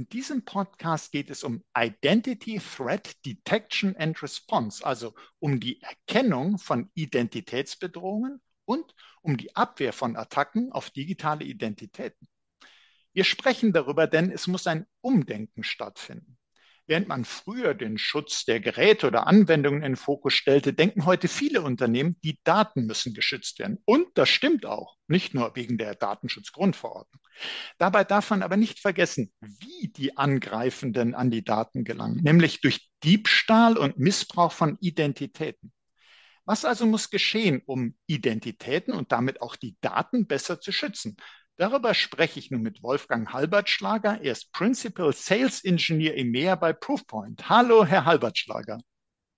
In diesem Podcast geht es um Identity Threat Detection and Response, also um die Erkennung von Identitätsbedrohungen und um die Abwehr von Attacken auf digitale Identitäten. Wir sprechen darüber, denn es muss ein Umdenken stattfinden. Während man früher den Schutz der Geräte oder Anwendungen in den Fokus stellte, denken heute viele Unternehmen, die Daten müssen geschützt werden. Und das stimmt auch, nicht nur wegen der Datenschutzgrundverordnung. Dabei darf man aber nicht vergessen, wie die Angreifenden an die Daten gelangen, nämlich durch Diebstahl und Missbrauch von Identitäten. Was also muss geschehen, um Identitäten und damit auch die Daten besser zu schützen? Darüber spreche ich nun mit Wolfgang Halbertschlager. Er ist Principal Sales Engineer EMEA bei Proofpoint. Hallo, Herr Halbertschlager.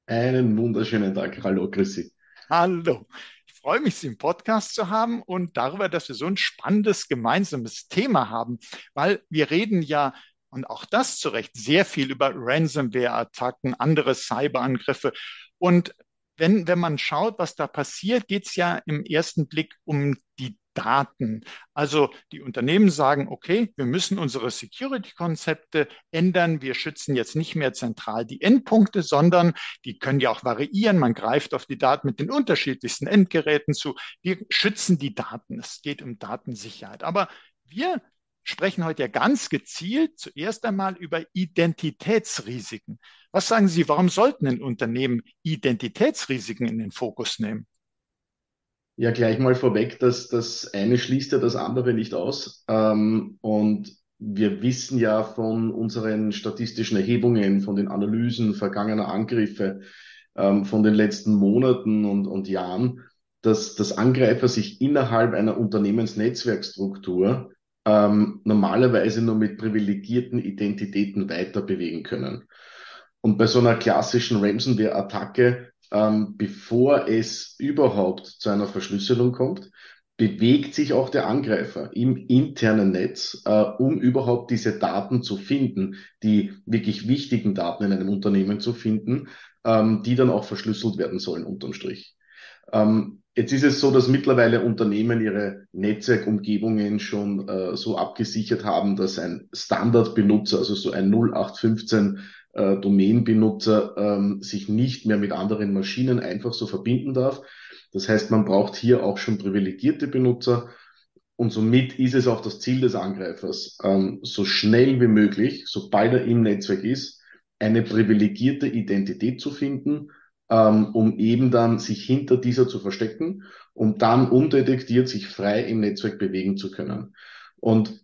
Einen wunderschönen Tag. Hallo, grüß Sie. Hallo. Ich freue mich, Sie im Podcast zu haben und darüber, dass wir so ein spannendes gemeinsames Thema haben, weil wir reden ja und auch das zu Recht sehr viel über Ransomware-Attacken, andere Cyberangriffe. Und wenn, wenn man schaut, was da passiert, geht es ja im ersten Blick um die Daten. Also die Unternehmen sagen, okay, wir müssen unsere Security-Konzepte ändern. Wir schützen jetzt nicht mehr zentral die Endpunkte, sondern die können ja auch variieren. Man greift auf die Daten mit den unterschiedlichsten Endgeräten zu. Wir schützen die Daten. Es geht um Datensicherheit. Aber wir sprechen heute ja ganz gezielt zuerst einmal über Identitätsrisiken. Was sagen Sie, warum sollten ein Unternehmen Identitätsrisiken in den Fokus nehmen? Ja, gleich mal vorweg, dass das eine schließt ja das andere nicht aus. Ähm, und wir wissen ja von unseren statistischen Erhebungen, von den Analysen vergangener Angriffe, ähm, von den letzten Monaten und, und Jahren, dass, dass Angreifer sich innerhalb einer Unternehmensnetzwerkstruktur ähm, normalerweise nur mit privilegierten Identitäten weiter bewegen können. Und bei so einer klassischen Ransomware-Attacke ähm, bevor es überhaupt zu einer Verschlüsselung kommt, bewegt sich auch der Angreifer im internen Netz, äh, um überhaupt diese Daten zu finden, die wirklich wichtigen Daten in einem Unternehmen zu finden, ähm, die dann auch verschlüsselt werden sollen unterm Strich. Ähm, jetzt ist es so, dass mittlerweile Unternehmen ihre Netzwerkumgebungen schon äh, so abgesichert haben, dass ein Standardbenutzer, also so ein 0815 äh, Domain-Benutzer ähm, sich nicht mehr mit anderen Maschinen einfach so verbinden darf. Das heißt, man braucht hier auch schon privilegierte Benutzer. Und somit ist es auch das Ziel des Angreifers, ähm, so schnell wie möglich, sobald er im Netzwerk ist, eine privilegierte Identität zu finden, ähm, um eben dann sich hinter dieser zu verstecken, um dann undetektiert sich frei im Netzwerk bewegen zu können. Und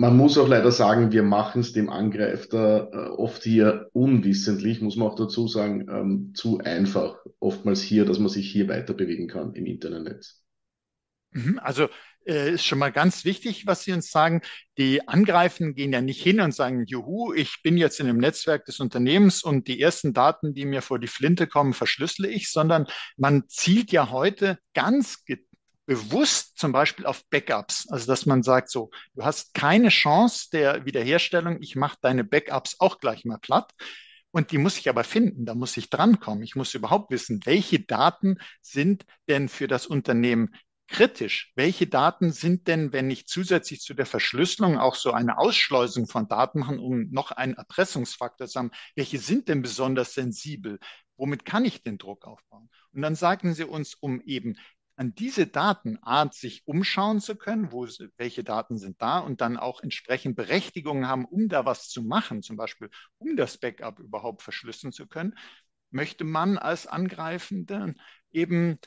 man muss auch leider sagen, wir machen es dem Angreifer äh, oft hier unwissentlich, muss man auch dazu sagen, ähm, zu einfach. Oftmals hier, dass man sich hier weiter bewegen kann im Internetnetz. Mhm, also äh, ist schon mal ganz wichtig, was Sie uns sagen. Die Angreifenden gehen ja nicht hin und sagen, juhu, ich bin jetzt in dem Netzwerk des Unternehmens und die ersten Daten, die mir vor die Flinte kommen, verschlüssele ich, sondern man zielt ja heute ganz bewusst zum Beispiel auf Backups. Also dass man sagt, so, du hast keine Chance der Wiederherstellung, ich mache deine Backups auch gleich mal platt. Und die muss ich aber finden, da muss ich drankommen. Ich muss überhaupt wissen, welche Daten sind denn für das Unternehmen kritisch? Welche Daten sind denn, wenn ich zusätzlich zu der Verschlüsselung auch so eine Ausschleusung von Daten machen, um noch einen Erpressungsfaktor zu haben? Welche sind denn besonders sensibel? Womit kann ich den Druck aufbauen? Und dann sagen sie uns, um eben an diese Datenart sich umschauen zu können, wo, welche Daten sind da und dann auch entsprechend Berechtigungen haben, um da was zu machen, zum Beispiel um das Backup überhaupt verschlüsseln zu können, möchte man als Angreifende eben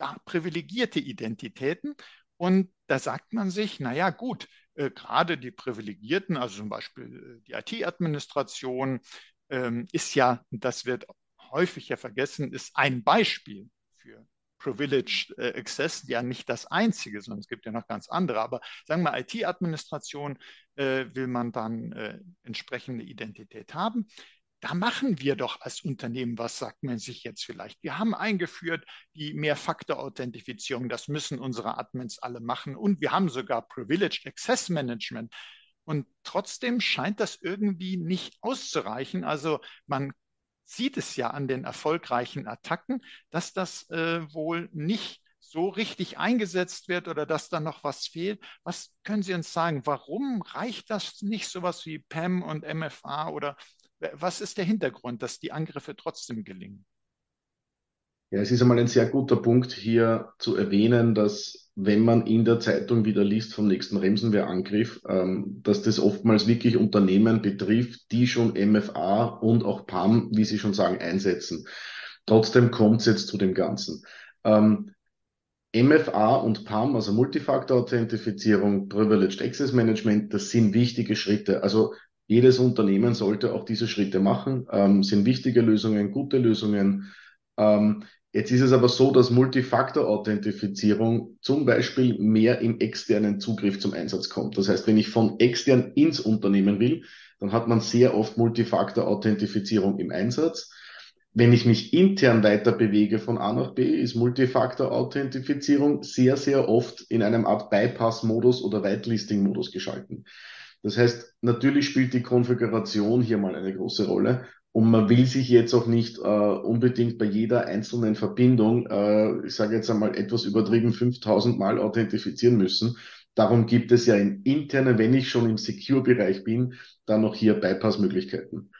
ja, privilegierte Identitäten. Und da sagt man sich, naja gut, äh, gerade die Privilegierten, also zum Beispiel äh, die IT-Administration, ähm, ist ja, das wird häufig ja vergessen, ist ein Beispiel für Privileged äh, Access ja nicht das einzige, sondern es gibt ja noch ganz andere. Aber sagen wir, IT-Administration äh, will man dann äh, entsprechende Identität haben. Da machen wir doch als Unternehmen, was sagt man sich jetzt vielleicht? Wir haben eingeführt die Mehrfaktor-Authentifizierung. Das müssen unsere Admins alle machen. Und wir haben sogar Privileged Access Management. Und trotzdem scheint das irgendwie nicht auszureichen. Also man sieht es ja an den erfolgreichen Attacken, dass das äh, wohl nicht so richtig eingesetzt wird oder dass da noch was fehlt. Was können Sie uns sagen? Warum reicht das nicht sowas wie PAM und MFA oder was ist der Hintergrund, dass die Angriffe trotzdem gelingen? Ja, es ist einmal ein sehr guter Punkt hier zu erwähnen, dass wenn man in der Zeitung wieder liest vom nächsten Remsenwehrangriff, ähm, dass das oftmals wirklich Unternehmen betrifft, die schon MFA und auch PAM, wie Sie schon sagen, einsetzen. Trotzdem kommt es jetzt zu dem Ganzen. Ähm, MFA und PAM, also Multifaktor-Authentifizierung, Privileged Access Management, das sind wichtige Schritte. Also jedes Unternehmen sollte auch diese Schritte machen, ähm, sind wichtige Lösungen, gute Lösungen. Ähm, Jetzt ist es aber so, dass Multifaktor-Authentifizierung zum Beispiel mehr im externen Zugriff zum Einsatz kommt. Das heißt, wenn ich von extern ins Unternehmen will, dann hat man sehr oft Multifaktor-Authentifizierung im Einsatz. Wenn ich mich intern weiter bewege von A nach B, ist Multifaktor-Authentifizierung sehr, sehr oft in einem Art Bypass-Modus oder Whitelisting-Modus geschalten. Das heißt, natürlich spielt die Konfiguration hier mal eine große Rolle. Und man will sich jetzt auch nicht äh, unbedingt bei jeder einzelnen Verbindung, äh, ich sage jetzt einmal etwas übertrieben, 5000 Mal authentifizieren müssen. Darum gibt es ja im internen, wenn ich schon im Secure-Bereich bin, dann noch hier Bypass-Möglichkeiten.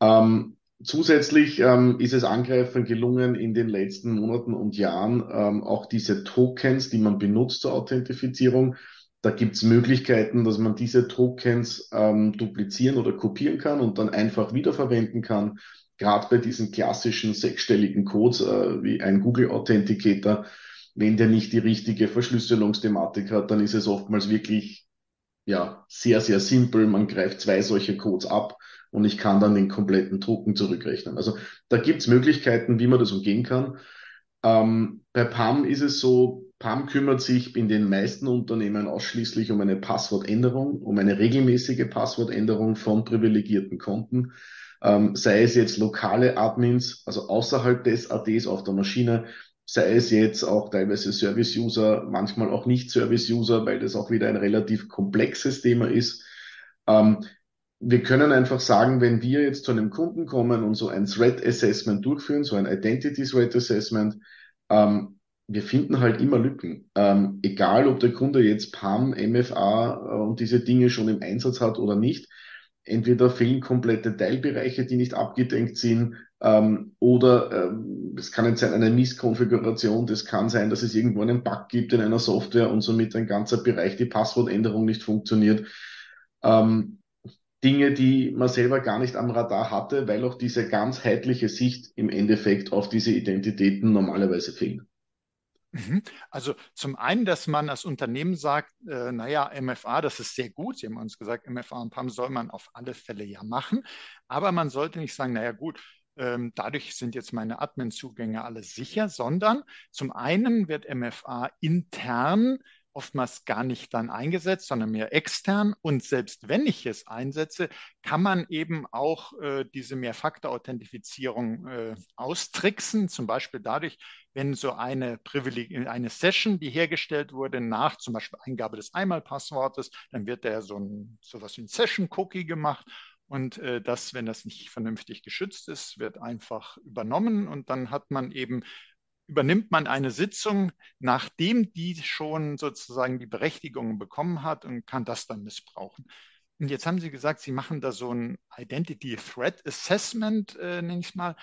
Ähm, zusätzlich ähm, ist es Angreifern gelungen, in den letzten Monaten und Jahren ähm, auch diese Tokens, die man benutzt zur Authentifizierung, da gibt es Möglichkeiten, dass man diese Tokens ähm, duplizieren oder kopieren kann und dann einfach wiederverwenden kann. Gerade bei diesen klassischen sechsstelligen Codes äh, wie ein Google Authenticator, wenn der nicht die richtige Verschlüsselungsthematik hat, dann ist es oftmals wirklich ja sehr, sehr simpel. Man greift zwei solche Codes ab und ich kann dann den kompletten Token zurückrechnen. Also da gibt es Möglichkeiten, wie man das umgehen kann. Ähm, bei PAM ist es so, PAM kümmert sich in den meisten Unternehmen ausschließlich um eine Passwortänderung, um eine regelmäßige Passwortänderung von privilegierten Konten, ähm, sei es jetzt lokale Admins, also außerhalb des ADs auf der Maschine, sei es jetzt auch teilweise Service-User, manchmal auch nicht Service-User, weil das auch wieder ein relativ komplexes Thema ist. Ähm, wir können einfach sagen, wenn wir jetzt zu einem Kunden kommen und so ein Threat Assessment durchführen, so ein Identity Threat Assessment, ähm, wir finden halt immer Lücken. Ähm, egal, ob der Kunde jetzt PAM, MFA äh, und diese Dinge schon im Einsatz hat oder nicht. Entweder fehlen komplette Teilbereiche, die nicht abgedenkt sind, ähm, oder ähm, es kann jetzt sein eine Misskonfiguration, das kann sein, dass es irgendwo einen Bug gibt in einer Software und somit ein ganzer Bereich die Passwortänderung nicht funktioniert. Ähm, Dinge, die man selber gar nicht am Radar hatte, weil auch diese ganzheitliche Sicht im Endeffekt auf diese Identitäten normalerweise fehlt. Mhm. Also zum einen, dass man als Unternehmen sagt, äh, naja, MFA, das ist sehr gut. Sie haben uns gesagt, MFA und PAM soll man auf alle Fälle ja machen. Aber man sollte nicht sagen, naja gut, ähm, dadurch sind jetzt meine Admin-Zugänge alle sicher, sondern zum einen wird MFA intern oftmals gar nicht dann eingesetzt, sondern mehr extern. Und selbst wenn ich es einsetze, kann man eben auch äh, diese Mehrfaktor-Authentifizierung äh, austricksen, zum Beispiel dadurch, wenn so eine Privileg eine Session, die hergestellt wurde, nach zum Beispiel Eingabe des Einmalpasswortes, dann wird da so ein, sowas wie ein Session-Cookie gemacht. Und äh, das, wenn das nicht vernünftig geschützt ist, wird einfach übernommen und dann hat man eben übernimmt man eine Sitzung, nachdem die schon sozusagen die Berechtigung bekommen hat und kann das dann missbrauchen. Und jetzt haben Sie gesagt, Sie machen da so ein Identity Threat Assessment, äh, nenne ich es mal,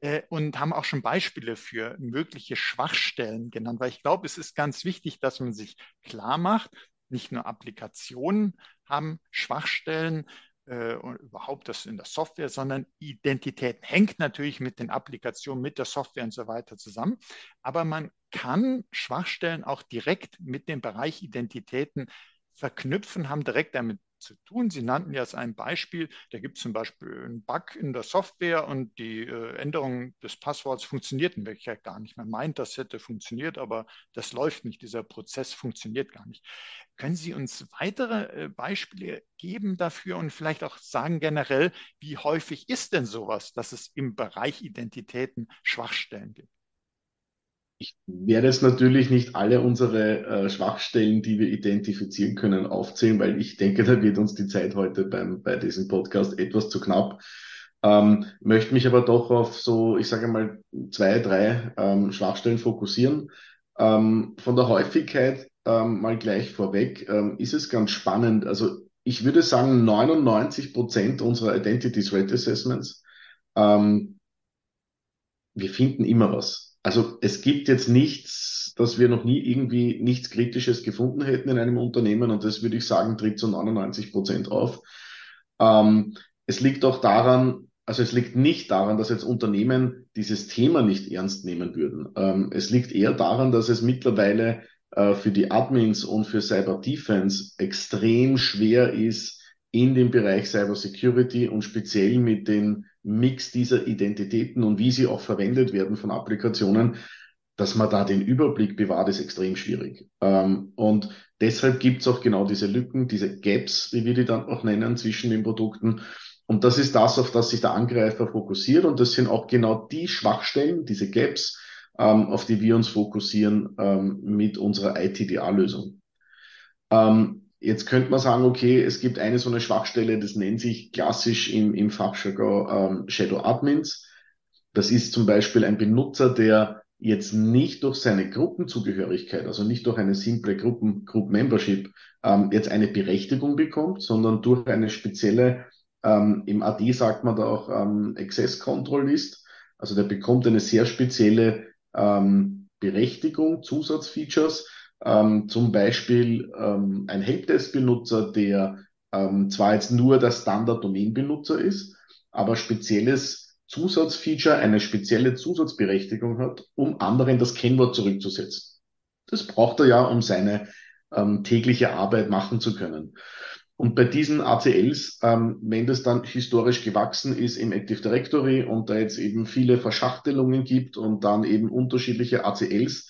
äh, und haben auch schon Beispiele für mögliche Schwachstellen genannt, weil ich glaube, es ist ganz wichtig, dass man sich klar macht, nicht nur Applikationen haben Schwachstellen, äh, und überhaupt das in der Software, sondern Identität hängt natürlich mit den Applikationen, mit der Software und so weiter zusammen. Aber man kann Schwachstellen auch direkt mit dem Bereich Identitäten verknüpfen, haben direkt damit zu tun. Sie nannten ja als ein Beispiel, da gibt es zum Beispiel einen Bug in der Software und die äh, Änderung des Passworts funktioniert in Wirklichkeit gar nicht. Man meint, das hätte funktioniert, aber das läuft nicht. Dieser Prozess funktioniert gar nicht. Können Sie uns weitere äh, Beispiele geben dafür und vielleicht auch sagen generell, wie häufig ist denn sowas, dass es im Bereich Identitäten Schwachstellen gibt? Ich werde jetzt natürlich nicht alle unsere äh, Schwachstellen, die wir identifizieren können, aufzählen, weil ich denke, da wird uns die Zeit heute beim, bei diesem Podcast etwas zu knapp. Ähm, möchte mich aber doch auf so, ich sage mal, zwei, drei ähm, Schwachstellen fokussieren. Ähm, von der Häufigkeit ähm, mal gleich vorweg ähm, ist es ganz spannend. Also ich würde sagen, 99 Prozent unserer Identity Threat Assessments, ähm, wir finden immer was also es gibt jetzt nichts, dass wir noch nie irgendwie nichts Kritisches gefunden hätten in einem Unternehmen und das würde ich sagen, tritt zu 99 Prozent auf. Ähm, es liegt auch daran, also es liegt nicht daran, dass jetzt Unternehmen dieses Thema nicht ernst nehmen würden. Ähm, es liegt eher daran, dass es mittlerweile äh, für die Admins und für Cyber Defense extrem schwer ist, in dem Bereich Cyber Security und speziell mit den Mix dieser Identitäten und wie sie auch verwendet werden von Applikationen, dass man da den Überblick bewahrt, ist extrem schwierig. Ähm, und deshalb gibt es auch genau diese Lücken, diese Gaps, wie wir die dann auch nennen, zwischen den Produkten. Und das ist das, auf das sich der Angreifer fokussiert. Und das sind auch genau die Schwachstellen, diese Gaps, ähm, auf die wir uns fokussieren ähm, mit unserer ITDA-Lösung. Jetzt könnte man sagen, okay, es gibt eine so eine Schwachstelle, das nennt sich klassisch im, im Fachjargon ähm, Shadow Admins. Das ist zum Beispiel ein Benutzer, der jetzt nicht durch seine Gruppenzugehörigkeit, also nicht durch eine simple Gruppen, Group Membership, ähm, jetzt eine Berechtigung bekommt, sondern durch eine spezielle, ähm, im AD sagt man da auch ähm, Access Control List. Also der bekommt eine sehr spezielle ähm, Berechtigung, Zusatzfeatures, ähm, zum Beispiel ähm, ein Helpdesk-Benutzer, der ähm, zwar jetzt nur der Standard-Domain-Benutzer ist, aber spezielles Zusatzfeature, eine spezielle Zusatzberechtigung hat, um anderen das Kennwort zurückzusetzen. Das braucht er ja, um seine ähm, tägliche Arbeit machen zu können. Und bei diesen ACLs, ähm, wenn das dann historisch gewachsen ist im Active Directory und da jetzt eben viele Verschachtelungen gibt und dann eben unterschiedliche ACLs,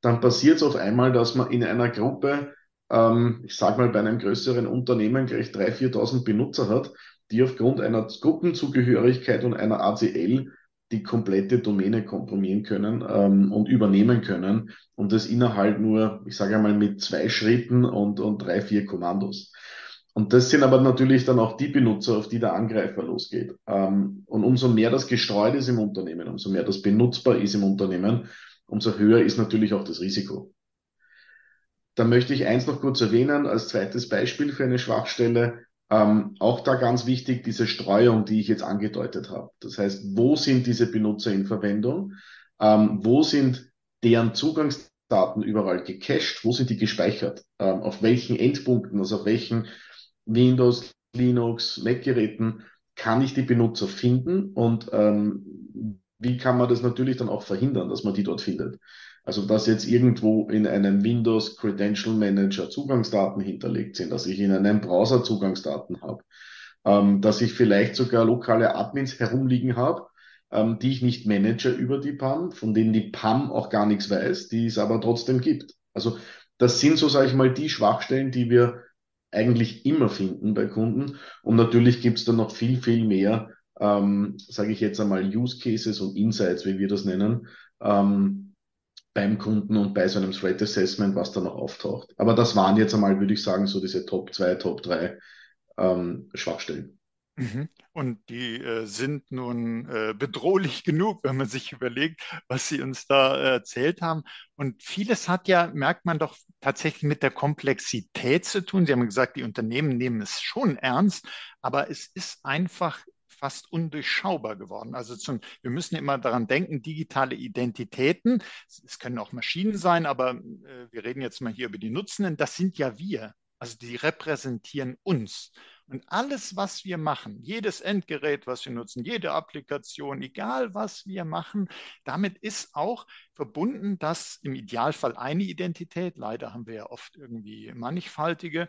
dann passiert es auf einmal, dass man in einer Gruppe, ähm, ich sage mal bei einem größeren Unternehmen gleich 3.000, 4.000 Benutzer hat, die aufgrund einer Gruppenzugehörigkeit und einer ACL die komplette Domäne komprimieren können ähm, und übernehmen können und das innerhalb nur, ich sage einmal, mit zwei Schritten und, und drei, vier Kommandos. Und das sind aber natürlich dann auch die Benutzer, auf die der Angreifer losgeht. Ähm, und umso mehr das gestreut ist im Unternehmen, umso mehr das benutzbar ist im Unternehmen, umso höher ist natürlich auch das Risiko. Da möchte ich eins noch kurz erwähnen, als zweites Beispiel für eine Schwachstelle. Ähm, auch da ganz wichtig, diese Streuung, die ich jetzt angedeutet habe. Das heißt, wo sind diese Benutzer in Verwendung? Ähm, wo sind deren Zugangsdaten überall gecached? Wo sind die gespeichert? Ähm, auf welchen Endpunkten, also auf welchen Windows, Linux, Mac-Geräten kann ich die Benutzer finden und ähm, wie kann man das natürlich dann auch verhindern, dass man die dort findet? Also, dass jetzt irgendwo in einem Windows Credential Manager Zugangsdaten hinterlegt sind, dass ich in einem Browser Zugangsdaten habe, ähm, dass ich vielleicht sogar lokale Admins herumliegen habe, ähm, die ich nicht manage über die PAM, von denen die PAM auch gar nichts weiß, die es aber trotzdem gibt. Also, das sind so, sage ich mal, die Schwachstellen, die wir eigentlich immer finden bei Kunden. Und natürlich gibt es dann noch viel, viel mehr, ähm, sage ich jetzt einmal, Use Cases und Insights, wie wir das nennen, ähm, beim Kunden und bei so einem Threat Assessment, was da noch auftaucht. Aber das waren jetzt einmal, würde ich sagen, so diese Top 2, Top 3 ähm, Schwachstellen. Mhm. Und die äh, sind nun äh, bedrohlich genug, wenn man sich überlegt, was Sie uns da äh, erzählt haben. Und vieles hat ja, merkt man doch tatsächlich mit der Komplexität zu tun. Sie haben gesagt, die Unternehmen nehmen es schon ernst, aber es ist einfach fast undurchschaubar geworden. Also zum, wir müssen immer daran denken, digitale Identitäten, es können auch Maschinen sein, aber äh, wir reden jetzt mal hier über die Nutzenden, das sind ja wir. Also die repräsentieren uns. Und alles, was wir machen, jedes Endgerät, was wir nutzen, jede Applikation, egal was wir machen, damit ist auch verbunden, dass im Idealfall eine Identität, leider haben wir ja oft irgendwie mannigfaltige,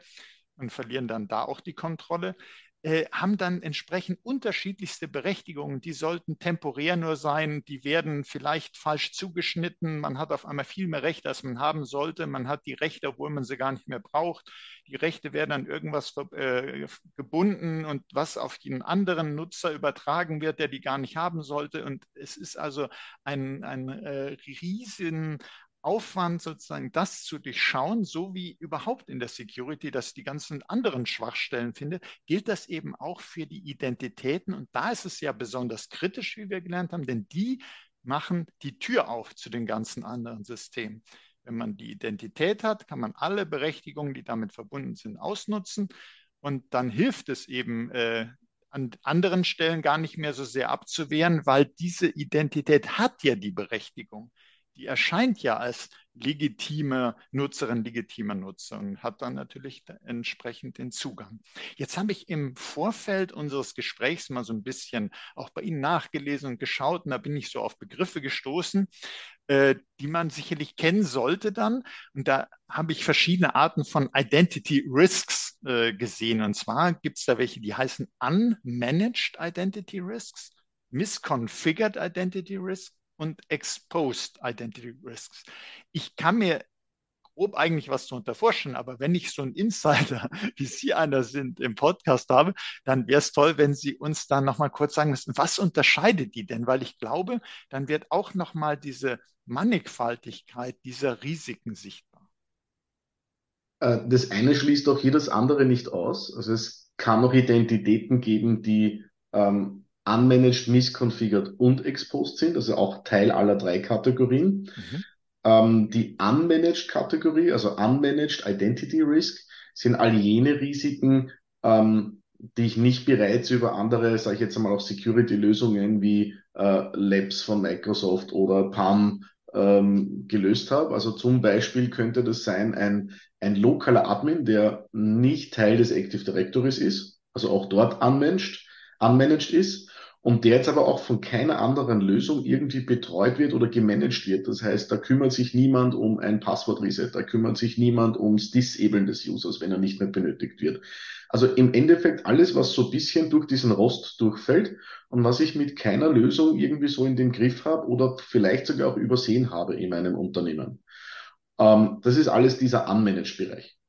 und verlieren dann da auch die Kontrolle. Äh, haben dann entsprechend unterschiedlichste Berechtigungen. Die sollten temporär nur sein, die werden vielleicht falsch zugeschnitten. Man hat auf einmal viel mehr Rechte, als man haben sollte. Man hat die Rechte, obwohl man sie gar nicht mehr braucht. Die Rechte werden an irgendwas äh, gebunden und was auf den anderen Nutzer übertragen wird, der die gar nicht haben sollte. Und es ist also ein, ein äh, riesen Aufwand, sozusagen das zu durchschauen, so wie überhaupt in der Security, dass die ganzen anderen Schwachstellen finde, gilt das eben auch für die Identitäten. Und da ist es ja besonders kritisch, wie wir gelernt haben, denn die machen die Tür auf zu den ganzen anderen Systemen. Wenn man die Identität hat, kann man alle Berechtigungen, die damit verbunden sind, ausnutzen. Und dann hilft es eben, äh, an anderen Stellen gar nicht mehr so sehr abzuwehren, weil diese Identität hat ja die Berechtigung die erscheint ja als legitime Nutzerin, legitimer Nutzer und hat dann natürlich entsprechend den Zugang. Jetzt habe ich im Vorfeld unseres Gesprächs mal so ein bisschen auch bei Ihnen nachgelesen und geschaut und da bin ich so auf Begriffe gestoßen, äh, die man sicherlich kennen sollte dann. Und da habe ich verschiedene Arten von Identity Risks äh, gesehen. Und zwar gibt es da welche, die heißen Unmanaged Identity Risks, Misconfigured Identity Risks und Exposed Identity Risks. Ich kann mir grob eigentlich was darunter vorstellen, aber wenn ich so einen Insider, wie Sie einer sind, im Podcast habe, dann wäre es toll, wenn Sie uns dann nochmal kurz sagen müssten, was unterscheidet die denn? Weil ich glaube, dann wird auch nochmal diese Mannigfaltigkeit dieser Risiken sichtbar. Äh, das eine schließt auch das andere nicht aus. Also es kann auch Identitäten geben, die ähm, unmanaged, misconfigured und exposed sind, also auch Teil aller drei Kategorien. Mhm. Ähm, die unmanaged Kategorie, also unmanaged Identity Risk, sind all jene Risiken, ähm, die ich nicht bereits über andere, sage ich jetzt einmal auch Security-Lösungen wie äh, Labs von Microsoft oder PAM ähm, gelöst habe. Also zum Beispiel könnte das sein ein, ein lokaler Admin, der nicht Teil des Active Directories ist, also auch dort unmanaged, unmanaged ist und der jetzt aber auch von keiner anderen Lösung irgendwie betreut wird oder gemanagt wird. Das heißt, da kümmert sich niemand um ein Passwort-Reset, da kümmert sich niemand ums Disablen des Users, wenn er nicht mehr benötigt wird. Also im Endeffekt alles, was so bisschen durch diesen Rost durchfällt und was ich mit keiner Lösung irgendwie so in den Griff habe oder vielleicht sogar auch übersehen habe in meinem Unternehmen. Ähm, das ist alles dieser Unmanaged-Bereich.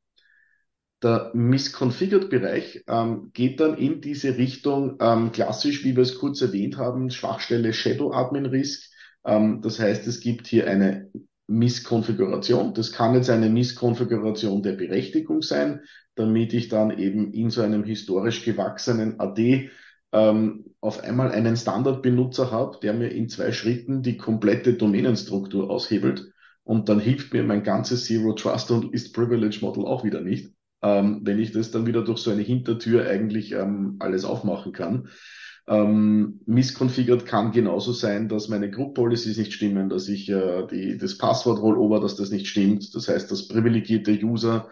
Der Misconfigured-Bereich ähm, geht dann in diese Richtung, ähm, klassisch, wie wir es kurz erwähnt haben, Schwachstelle Shadow Admin Risk. Ähm, das heißt, es gibt hier eine Misskonfiguration. Das kann jetzt eine Misskonfiguration der Berechtigung sein, damit ich dann eben in so einem historisch gewachsenen AD ähm, auf einmal einen Standardbenutzer habe, der mir in zwei Schritten die komplette Domänenstruktur aushebelt. Und dann hilft mir mein ganzes Zero Trust und Least Privilege Model auch wieder nicht ähm, wenn ich das dann wieder durch so eine Hintertür eigentlich ähm, alles aufmachen kann. Ähm, missconfigured kann genauso sein, dass meine Group Policies nicht stimmen, dass ich äh, die, das Passwort Rollover, dass das nicht stimmt. Das heißt, dass privilegierte User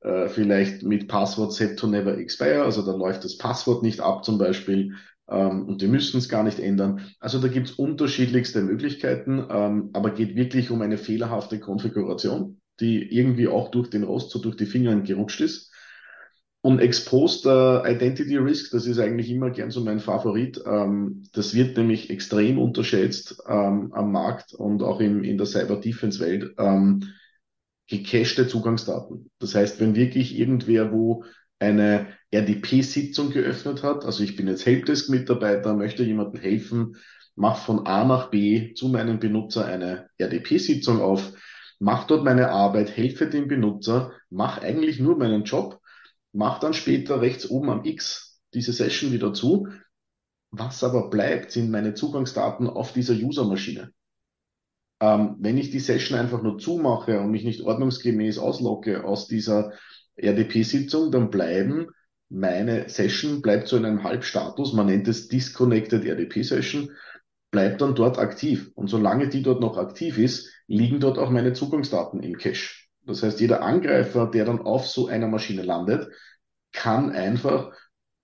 äh, vielleicht mit Passwort set to never expire, also da läuft das Passwort nicht ab zum Beispiel ähm, und die müssen es gar nicht ändern. Also da gibt es unterschiedlichste Möglichkeiten, ähm, aber geht wirklich um eine fehlerhafte Konfiguration die irgendwie auch durch den Rost so durch die Finger gerutscht ist. Und Exposed uh, Identity Risk, das ist eigentlich immer gern so mein Favorit. Ähm, das wird nämlich extrem unterschätzt ähm, am Markt und auch im, in der Cyber Defense Welt. Ähm, gecachte Zugangsdaten. Das heißt, wenn wirklich irgendwer wo eine RDP-Sitzung geöffnet hat, also ich bin jetzt Helpdesk-Mitarbeiter, möchte jemandem helfen, mach von A nach B zu meinem Benutzer eine RDP-Sitzung auf, mach dort meine Arbeit, helfe dem Benutzer, mach eigentlich nur meinen Job, mach dann später rechts oben am X diese Session wieder zu. Was aber bleibt, sind meine Zugangsdaten auf dieser User-Maschine. Ähm, wenn ich die Session einfach nur zumache und mich nicht ordnungsgemäß auslogge aus dieser RDP-Sitzung, dann bleiben meine Session bleibt so in einem Halbstatus, man nennt es Disconnected RDP Session, bleibt dann dort aktiv. Und solange die dort noch aktiv ist, liegen dort auch meine Zugangsdaten im Cache. Das heißt, jeder Angreifer, der dann auf so einer Maschine landet, kann einfach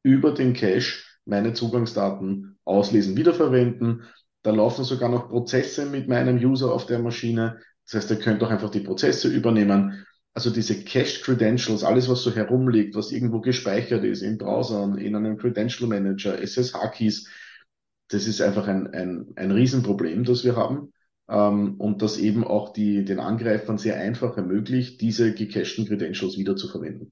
über den Cache meine Zugangsdaten auslesen, wiederverwenden. Da laufen sogar noch Prozesse mit meinem User auf der Maschine. Das heißt, er könnte auch einfach die Prozesse übernehmen. also diese Cached Credentials, alles was so herumliegt, was irgendwo gespeichert ist in Browsern, in einem Credential Manager, SSH-Keys, das ist einfach ein, ein, ein Riesenproblem, das wir haben. Ähm, und das eben auch die, den Angreifern sehr einfach ermöglicht, diese gecachten Credentials wieder zu verwenden.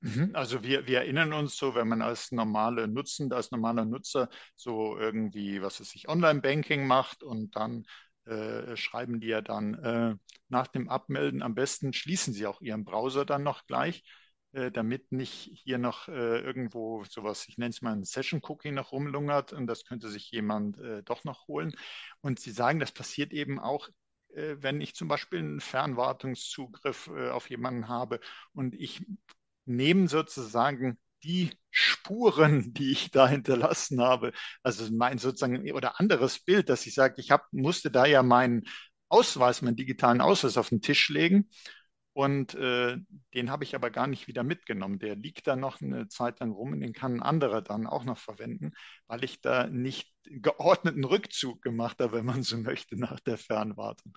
Mhm. Also wir, wir erinnern uns so, wenn man als normale Nutzende, als normaler Nutzer so irgendwie, was weiß ich, Online-Banking macht und dann äh, schreiben die ja dann äh, nach dem Abmelden am besten schließen sie auch ihren Browser dann noch gleich, äh, damit nicht hier noch äh, irgendwo sowas, ich nenne es mal ein Session-Cookie noch rumlungert und das könnte sich jemand äh, doch noch holen. Und sie sagen, das passiert eben auch äh, wenn ich zum Beispiel einen Fernwartungszugriff auf jemanden habe und ich nehme sozusagen die Spuren, die ich da hinterlassen habe, also mein sozusagen oder anderes Bild, dass ich sage, ich hab, musste da ja meinen Ausweis, meinen digitalen Ausweis auf den Tisch legen und äh, den habe ich aber gar nicht wieder mitgenommen. Der liegt da noch eine Zeit lang rum und den kann ein anderer dann auch noch verwenden, weil ich da nicht geordneten Rückzug gemacht habe, wenn man so möchte, nach der Fernwartung.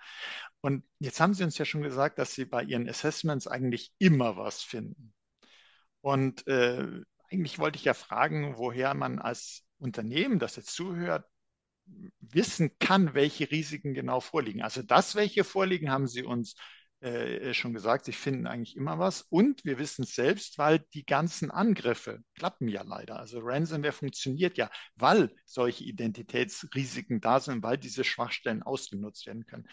Und jetzt haben Sie uns ja schon gesagt, dass Sie bei Ihren Assessments eigentlich immer was finden. Und äh, eigentlich wollte ich ja fragen, woher man als Unternehmen, das jetzt zuhört, wissen kann, welche Risiken genau vorliegen. Also das, welche vorliegen, haben Sie uns äh, schon gesagt. Sie finden eigentlich immer was. Und wir wissen es selbst, weil die ganzen Angriffe klappen ja leider. Also Ransomware funktioniert ja, weil solche Identitätsrisiken da sind, weil diese Schwachstellen ausgenutzt werden können.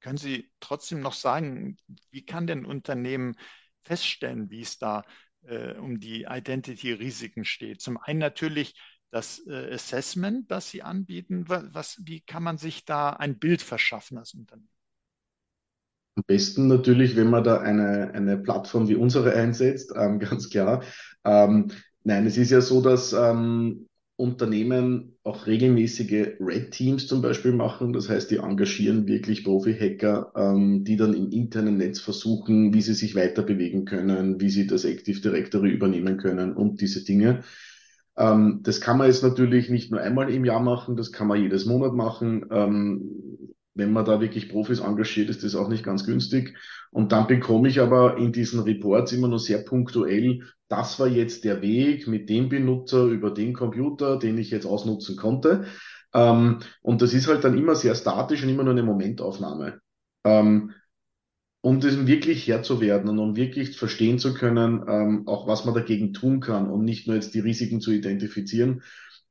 Können Sie trotzdem noch sagen, wie kann denn ein Unternehmen feststellen, wie es da äh, um die Identity-Risiken steht. Zum einen natürlich das äh, Assessment, das Sie anbieten. Was, wie kann man sich da ein Bild verschaffen als Unternehmen? Am besten natürlich, wenn man da eine, eine Plattform wie unsere einsetzt, ähm, ganz klar. Ähm, nein, es ist ja so, dass ähm, Unternehmen auch regelmäßige Red Teams zum Beispiel machen. Das heißt, die engagieren wirklich Profi-Hacker, ähm, die dann im internen Netz versuchen, wie sie sich weiter bewegen können, wie sie das Active Directory übernehmen können und diese Dinge. Ähm, das kann man jetzt natürlich nicht nur einmal im Jahr machen, das kann man jedes Monat machen. Ähm, wenn man da wirklich Profis engagiert, ist das auch nicht ganz günstig. Und dann bekomme ich aber in diesen Reports immer nur sehr punktuell, das war jetzt der Weg mit dem Benutzer über den Computer, den ich jetzt ausnutzen konnte. Ähm, und das ist halt dann immer sehr statisch und immer nur eine Momentaufnahme. Ähm, um das wirklich Herr zu werden und um wirklich verstehen zu können, ähm, auch was man dagegen tun kann und nicht nur jetzt die Risiken zu identifizieren,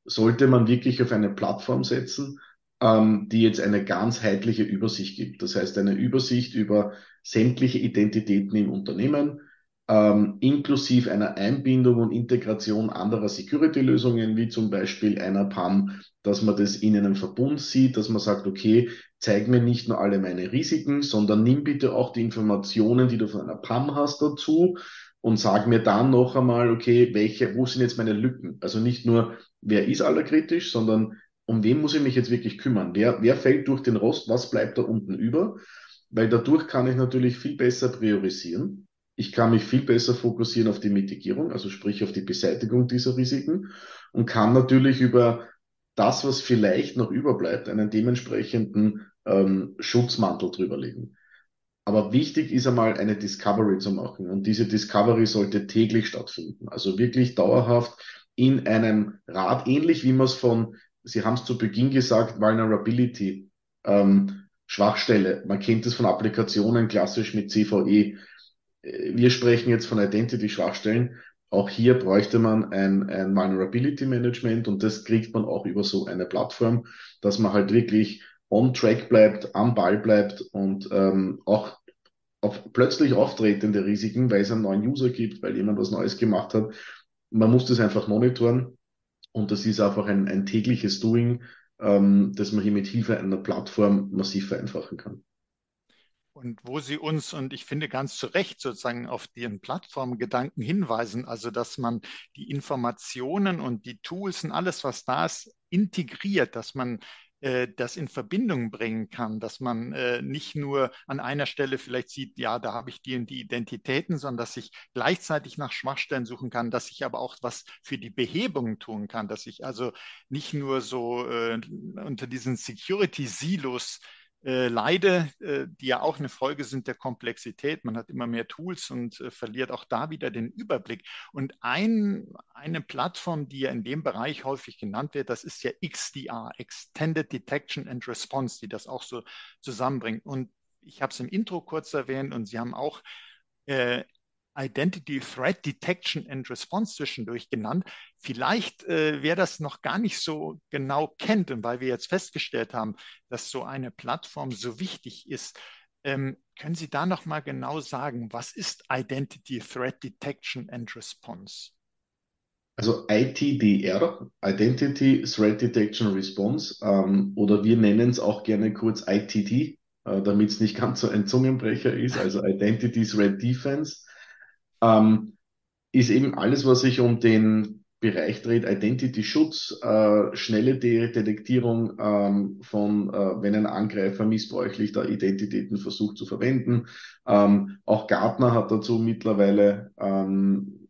sollte man wirklich auf eine Plattform setzen, ähm, die jetzt eine ganzheitliche Übersicht gibt. Das heißt, eine Übersicht über sämtliche Identitäten im Unternehmen, ähm, inklusive einer Einbindung und Integration anderer Security-Lösungen, wie zum Beispiel einer PAM, dass man das in einem Verbund sieht, dass man sagt, okay, zeig mir nicht nur alle meine Risiken, sondern nimm bitte auch die Informationen, die du von einer PAM hast dazu und sag mir dann noch einmal, okay, welche, wo sind jetzt meine Lücken? Also nicht nur, wer ist allerkritisch, sondern um wen muss ich mich jetzt wirklich kümmern? Wer, wer fällt durch den Rost? Was bleibt da unten über? Weil dadurch kann ich natürlich viel besser priorisieren. Ich kann mich viel besser fokussieren auf die Mitigierung, also sprich auf die Beseitigung dieser Risiken und kann natürlich über das, was vielleicht noch überbleibt, einen dementsprechenden ähm, Schutzmantel drüberlegen. Aber wichtig ist einmal eine Discovery zu machen und diese Discovery sollte täglich stattfinden. Also wirklich dauerhaft in einem Rad, ähnlich wie man es von Sie haben es zu Beginn gesagt, Vulnerability, ähm, Schwachstelle. Man kennt es von Applikationen klassisch mit CVE. Wir sprechen jetzt von Identity-Schwachstellen. Auch hier bräuchte man ein, ein Vulnerability Management und das kriegt man auch über so eine Plattform, dass man halt wirklich on track bleibt, am Ball bleibt und ähm, auch auf plötzlich auftretende Risiken, weil es einen neuen User gibt, weil jemand was Neues gemacht hat. Man muss das einfach monitoren und das ist einfach ein, ein tägliches Doing, ähm, das man hier mit Hilfe einer Plattform massiv vereinfachen kann. Und wo Sie uns, und ich finde ganz zu Recht, sozusagen auf den Plattformgedanken hinweisen, also dass man die Informationen und die Tools und alles, was da ist, integriert, dass man äh, das in Verbindung bringen kann, dass man äh, nicht nur an einer Stelle vielleicht sieht, ja, da habe ich die und die Identitäten, sondern dass ich gleichzeitig nach Schwachstellen suchen kann, dass ich aber auch was für die Behebung tun kann, dass ich also nicht nur so äh, unter diesen Security-Silos äh, leide, äh, die ja auch eine Folge sind der Komplexität. Man hat immer mehr Tools und äh, verliert auch da wieder den Überblick. Und ein, eine Plattform, die ja in dem Bereich häufig genannt wird, das ist ja XDR, Extended Detection and Response, die das auch so zusammenbringt. Und ich habe es im Intro kurz erwähnt und Sie haben auch äh, Identity Threat Detection and Response zwischendurch genannt. Vielleicht äh, wer das noch gar nicht so genau kennt und weil wir jetzt festgestellt haben, dass so eine Plattform so wichtig ist, ähm, können Sie da noch mal genau sagen, was ist Identity Threat Detection and Response? Also ITDR, Identity Threat Detection Response, ähm, oder wir nennen es auch gerne kurz ITD, äh, damit es nicht ganz so ein Zungenbrecher ist, also Identity Threat Defense ähm, ist eben alles, was sich um den Bereich dreht, Identity-Schutz, äh, schnelle De Detektierung ähm, von, äh, wenn ein Angreifer missbräuchlich da Identitäten versucht zu verwenden. Ähm, auch Gartner hat dazu mittlerweile ähm,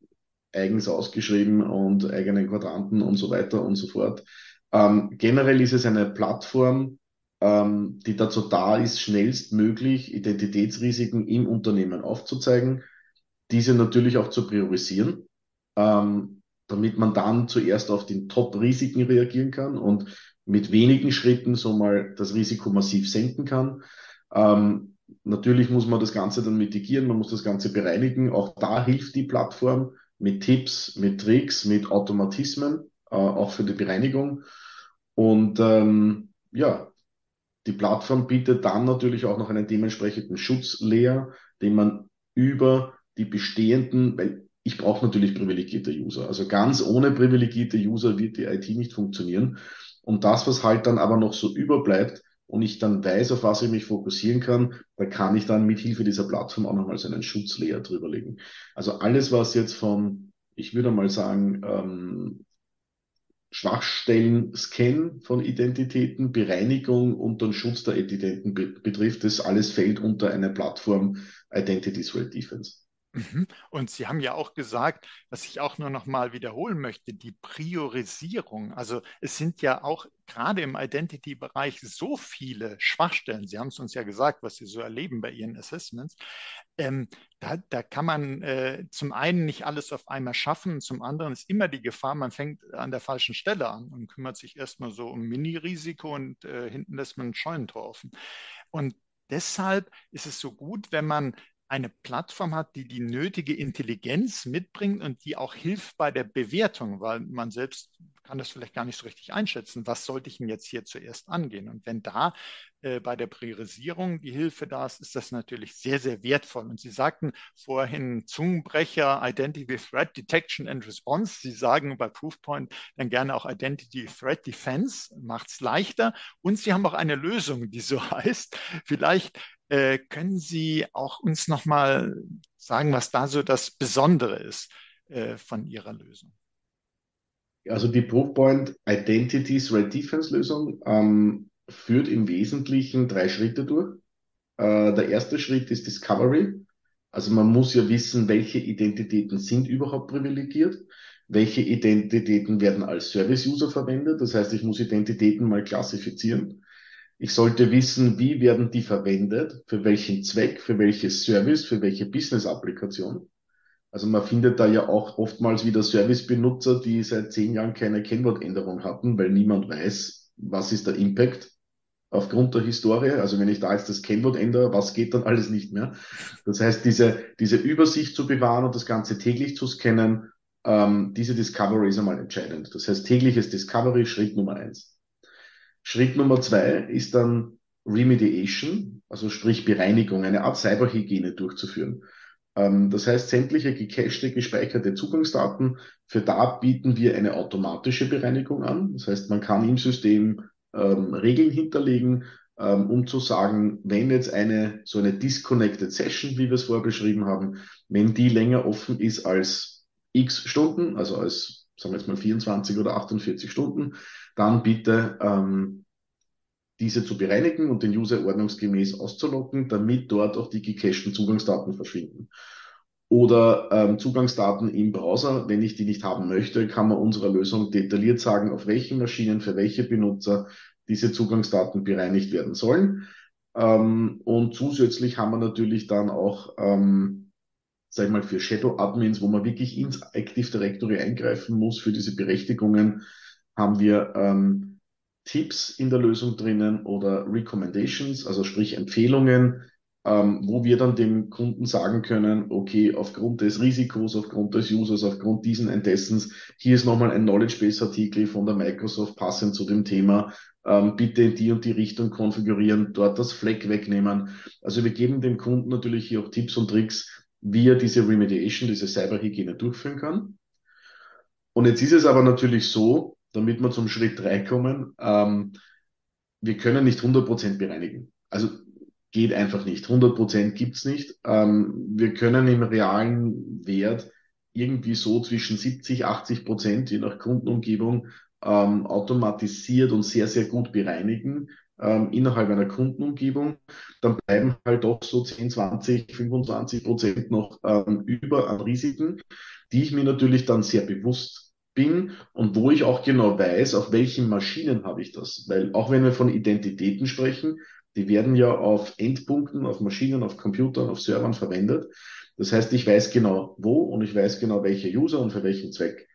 eigens ausgeschrieben und eigenen Quadranten und so weiter und so fort. Ähm, generell ist es eine Plattform, ähm, die dazu da ist, schnellstmöglich Identitätsrisiken im Unternehmen aufzuzeigen diese natürlich auch zu priorisieren, ähm, damit man dann zuerst auf die Top-Risiken reagieren kann und mit wenigen Schritten so mal das Risiko massiv senken kann. Ähm, natürlich muss man das Ganze dann mitigieren, man muss das Ganze bereinigen. Auch da hilft die Plattform mit Tipps, mit Tricks, mit Automatismen, äh, auch für die Bereinigung. Und ähm, ja, die Plattform bietet dann natürlich auch noch einen dementsprechenden Schutzlayer, den man über die bestehenden, weil ich brauche natürlich privilegierte User. Also ganz ohne privilegierte User wird die IT nicht funktionieren. Und das, was halt dann aber noch so überbleibt und ich dann weiß, auf was ich mich fokussieren kann, da kann ich dann mit Hilfe dieser Plattform auch nochmal so einen Schutzlayer drüberlegen. Also alles, was jetzt von, ich würde mal sagen, ähm, Schwachstellen, Scan von Identitäten, Bereinigung und dann Schutz der Identitäten betrifft, das alles fällt unter eine Plattform Identity Threat Defense. Mhm. Und Sie haben ja auch gesagt, was ich auch nur noch mal wiederholen möchte, die Priorisierung. Also es sind ja auch gerade im Identity-Bereich so viele Schwachstellen. Sie haben es uns ja gesagt, was Sie so erleben bei Ihren Assessments. Ähm, da, da, kann man äh, zum einen nicht alles auf einmal schaffen, zum anderen ist immer die Gefahr, man fängt an der falschen Stelle an und kümmert sich erstmal so um Mini-Risiko und äh, hinten lässt man ein Scheunentor offen. Und deshalb ist es so gut, wenn man eine Plattform hat, die die nötige Intelligenz mitbringt und die auch hilft bei der Bewertung, weil man selbst kann das vielleicht gar nicht so richtig einschätzen. Was sollte ich denn jetzt hier zuerst angehen? Und wenn da äh, bei der Priorisierung die Hilfe da ist, ist das natürlich sehr, sehr wertvoll. Und Sie sagten vorhin Zungenbrecher, Identity Threat Detection and Response. Sie sagen bei Proofpoint dann gerne auch Identity Threat Defense, macht es leichter. Und Sie haben auch eine Lösung, die so heißt. Vielleicht äh, können Sie auch uns nochmal sagen, was da so das Besondere ist äh, von Ihrer Lösung? Also die Proofpoint Identity Threat Defense Lösung ähm, führt im Wesentlichen drei Schritte durch. Äh, der erste Schritt ist Discovery. Also man muss ja wissen, welche Identitäten sind überhaupt privilegiert, welche Identitäten werden als Service-User verwendet. Das heißt, ich muss Identitäten mal klassifizieren. Ich sollte wissen, wie werden die verwendet, für welchen Zweck, für welches Service, für welche Business-Applikation. Also man findet da ja auch oftmals wieder Service-Benutzer, die seit zehn Jahren keine Kennwortänderung hatten, weil niemand weiß, was ist der Impact aufgrund der Historie. Also wenn ich da jetzt das Kennwort ändere, was geht dann alles nicht mehr? Das heißt, diese, diese Übersicht zu bewahren und das Ganze täglich zu scannen, ähm, diese Discovery ist einmal entscheidend. Das heißt, tägliches Discovery, Schritt Nummer eins. Schritt Nummer zwei ist dann Remediation, also sprich Bereinigung, eine Art Cyberhygiene durchzuführen. Ähm, das heißt, sämtliche gecachte, gespeicherte Zugangsdaten, für da bieten wir eine automatische Bereinigung an. Das heißt, man kann im System ähm, Regeln hinterlegen, ähm, um zu sagen, wenn jetzt eine so eine disconnected Session, wie wir es vorher beschrieben haben, wenn die länger offen ist als x Stunden, also als sagen wir jetzt mal 24 oder 48 Stunden, dann bitte ähm, diese zu bereinigen und den User ordnungsgemäß auszulocken, damit dort auch die gecachten Zugangsdaten verschwinden. Oder ähm, Zugangsdaten im Browser, wenn ich die nicht haben möchte, kann man unserer Lösung detailliert sagen, auf welchen Maschinen, für welche Benutzer diese Zugangsdaten bereinigt werden sollen. Ähm, und zusätzlich haben wir natürlich dann auch, ähm, sag ich mal, für Shadow-Admins, wo man wirklich ins Active Directory eingreifen muss für diese Berechtigungen, haben wir ähm, Tipps in der Lösung drinnen oder Recommendations, also sprich Empfehlungen, ähm, wo wir dann dem Kunden sagen können, okay, aufgrund des Risikos, aufgrund des Users, aufgrund diesen Entessens, hier ist nochmal ein Knowledge Base Artikel von der Microsoft passend zu dem Thema, ähm, bitte in die und die Richtung konfigurieren, dort das Fleck wegnehmen. Also wir geben dem Kunden natürlich hier auch Tipps und Tricks, wie er diese Remediation, diese Cyberhygiene durchführen kann. Und jetzt ist es aber natürlich so, damit wir zum Schritt drei kommen, ähm, wir können nicht 100% bereinigen. Also geht einfach nicht. 100 Prozent gibt's nicht. Ähm, wir können im realen Wert irgendwie so zwischen 70, 80 Prozent, je nach Kundenumgebung, ähm, automatisiert und sehr, sehr gut bereinigen ähm, innerhalb einer Kundenumgebung. Dann bleiben halt doch so 10, 20, 25 Prozent noch ähm, über an Risiken, die ich mir natürlich dann sehr bewusst bin und wo ich auch genau weiß, auf welchen Maschinen habe ich das. Weil auch wenn wir von Identitäten sprechen, die werden ja auf Endpunkten, auf Maschinen, auf Computern, auf Servern verwendet. Das heißt, ich weiß genau wo und ich weiß genau welche User und für welchen Zweck.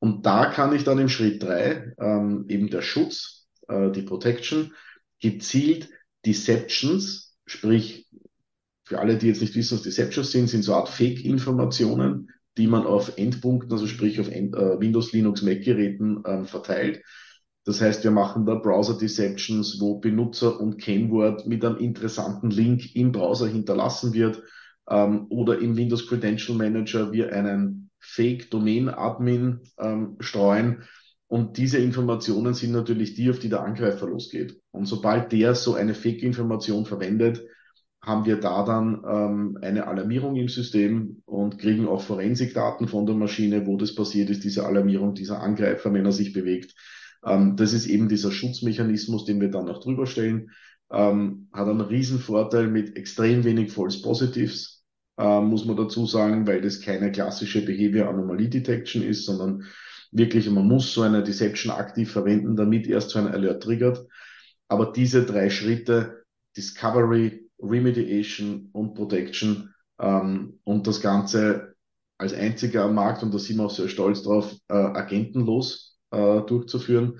Und da kann ich dann im Schritt drei ähm, eben der Schutz, äh, die Protection, gezielt Deceptions, sprich für alle, die jetzt nicht wissen, was Deceptions sind, sind so Art Fake-Informationen, die man auf Endpunkten, also sprich auf End, äh, Windows, Linux, Mac-Geräten ähm, verteilt. Das heißt, wir machen da Browser Deceptions, wo Benutzer und Kennwort mit einem interessanten Link im Browser hinterlassen wird ähm, oder im Windows Credential Manager wir einen Fake Domain Admin ähm, streuen. Und diese Informationen sind natürlich die, auf die der Angreifer losgeht. Und sobald der so eine Fake-Information verwendet, haben wir da dann ähm, eine Alarmierung im System und kriegen auch Forensikdaten von der Maschine, wo das passiert ist, diese Alarmierung dieser Angreifer, wenn er sich bewegt. Ähm, das ist eben dieser Schutzmechanismus, den wir dann noch drüber stellen. Ähm, hat einen riesen Vorteil mit extrem wenig False Positives, äh, muss man dazu sagen, weil das keine klassische Behavior Anomalie Detection ist, sondern wirklich, man muss so eine Deception aktiv verwenden, damit erst so ein Alert triggert. Aber diese drei Schritte, Discovery, Remediation und Protection ähm, und das Ganze als einziger am Markt, und da sind wir auch sehr stolz drauf, äh, agentenlos äh, durchzuführen.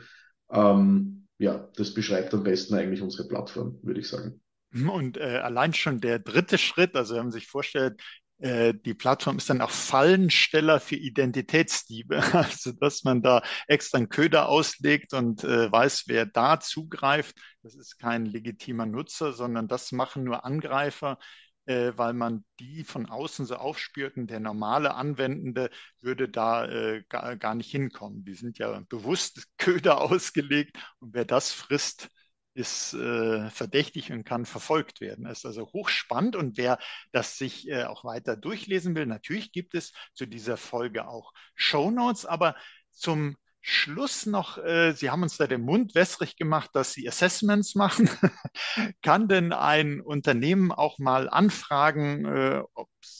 Ähm, ja, das beschreibt am besten eigentlich unsere Plattform, würde ich sagen. Und äh, allein schon der dritte Schritt, also wenn man sich vorstellt, die Plattform ist dann auch Fallensteller für Identitätsdiebe. Also, dass man da extra einen Köder auslegt und äh, weiß, wer da zugreift. Das ist kein legitimer Nutzer, sondern das machen nur Angreifer, äh, weil man die von außen so aufspürten. Der normale Anwendende würde da äh, gar, gar nicht hinkommen. Die sind ja bewusst Köder ausgelegt und wer das frisst, ist äh, verdächtig und kann verfolgt werden. Das ist also hochspannend und wer das sich äh, auch weiter durchlesen will, natürlich gibt es zu dieser Folge auch Show Notes, aber zum Schluss noch, äh, Sie haben uns da den Mund wässrig gemacht, dass Sie Assessments machen. Kann denn ein Unternehmen auch mal anfragen, äh,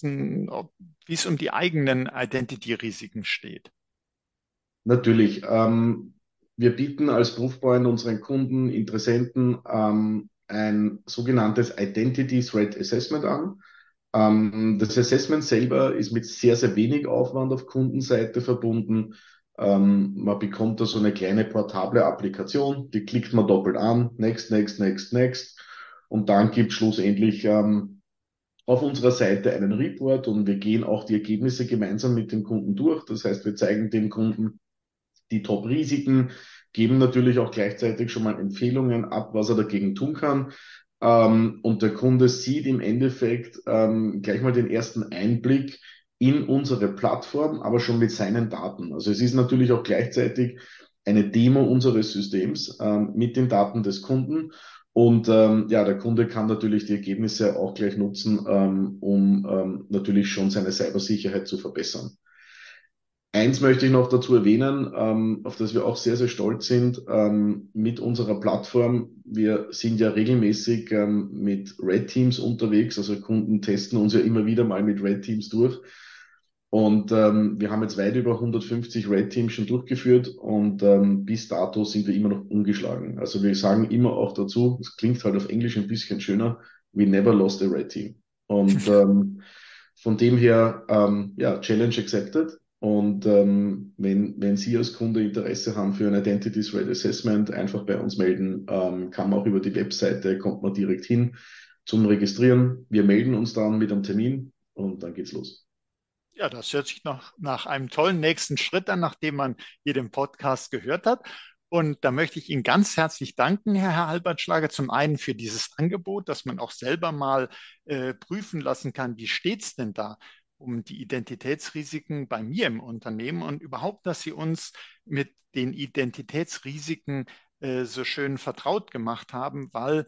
ein, ob, wie es um die eigenen Identity-Risiken steht? Natürlich. Ähm, wir bieten als Proofpoint unseren Kunden, Interessenten ähm, ein sogenanntes Identity Threat Assessment an. Ähm, das Assessment selber ist mit sehr, sehr wenig Aufwand auf Kundenseite verbunden. Ähm, man bekommt da so eine kleine portable Applikation, die klickt man doppelt an, next, next, next, next. Und dann gibt schlussendlich ähm, auf unserer Seite einen Report und wir gehen auch die Ergebnisse gemeinsam mit dem Kunden durch. Das heißt, wir zeigen dem Kunden die Top-Risiken, geben natürlich auch gleichzeitig schon mal Empfehlungen ab, was er dagegen tun kann. Ähm, und der Kunde sieht im Endeffekt ähm, gleich mal den ersten Einblick in unsere Plattform, aber schon mit seinen Daten. Also es ist natürlich auch gleichzeitig eine Demo unseres Systems ähm, mit den Daten des Kunden. Und ähm, ja, der Kunde kann natürlich die Ergebnisse auch gleich nutzen, ähm, um ähm, natürlich schon seine Cybersicherheit zu verbessern. Eins möchte ich noch dazu erwähnen, ähm, auf das wir auch sehr, sehr stolz sind ähm, mit unserer Plattform. Wir sind ja regelmäßig ähm, mit Red Teams unterwegs, also Kunden testen uns ja immer wieder mal mit Red Teams durch. Und ähm, wir haben jetzt weit über 150 Red Teams schon durchgeführt und ähm, bis dato sind wir immer noch ungeschlagen. Also wir sagen immer auch dazu, es klingt halt auf Englisch ein bisschen schöner, we never lost a Red Team. Und ähm, von dem her, ja, Challenge accepted. Und ähm, wenn, wenn Sie als Kunde Interesse haben für ein Identity Threat Assessment, einfach bei uns melden. Ähm, kann man auch über die Webseite, kommt man direkt hin zum Registrieren. Wir melden uns dann mit einem Termin und dann geht's los. Ja, das hört sich noch nach einem tollen nächsten Schritt an, nachdem man hier den Podcast gehört hat. Und da möchte ich Ihnen ganz herzlich danken, Herr Halbertschlager, zum einen für dieses Angebot, dass man auch selber mal äh, prüfen lassen kann, wie steht's denn da um die Identitätsrisiken bei mir im Unternehmen und überhaupt, dass Sie uns mit den Identitätsrisiken äh, so schön vertraut gemacht haben, weil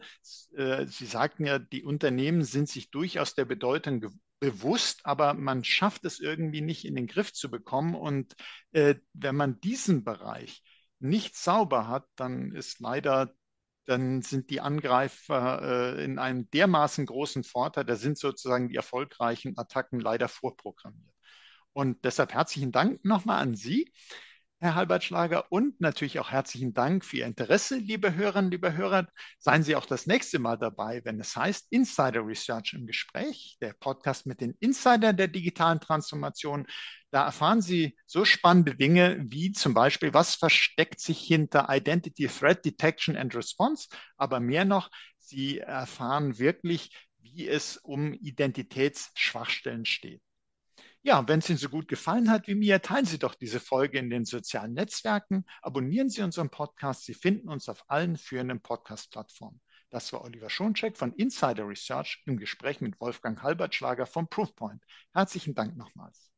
äh, Sie sagten ja, die Unternehmen sind sich durchaus der Bedeutung bewusst, aber man schafft es irgendwie nicht in den Griff zu bekommen. Und äh, wenn man diesen Bereich nicht sauber hat, dann ist leider dann sind die Angreifer äh, in einem dermaßen großen Vorteil, da sind sozusagen die erfolgreichen Attacken leider vorprogrammiert. Und deshalb herzlichen Dank nochmal an Sie, Herr Halbertschlager, und natürlich auch herzlichen Dank für Ihr Interesse, liebe Hörerinnen, liebe Hörer. Seien Sie auch das nächste Mal dabei, wenn es heißt Insider Research im Gespräch, der Podcast mit den Insidern der digitalen Transformation. Da erfahren Sie so spannende Dinge wie zum Beispiel, was versteckt sich hinter Identity Threat Detection and Response, aber mehr noch, Sie erfahren wirklich, wie es um Identitätsschwachstellen steht. Ja, wenn es Ihnen so gut gefallen hat wie mir, teilen Sie doch diese Folge in den sozialen Netzwerken, abonnieren Sie unseren Podcast. Sie finden uns auf allen führenden Podcast-Plattformen. Das war Oliver Schoncheck von Insider Research im Gespräch mit Wolfgang Halbertschlager vom Proofpoint. Herzlichen Dank nochmals.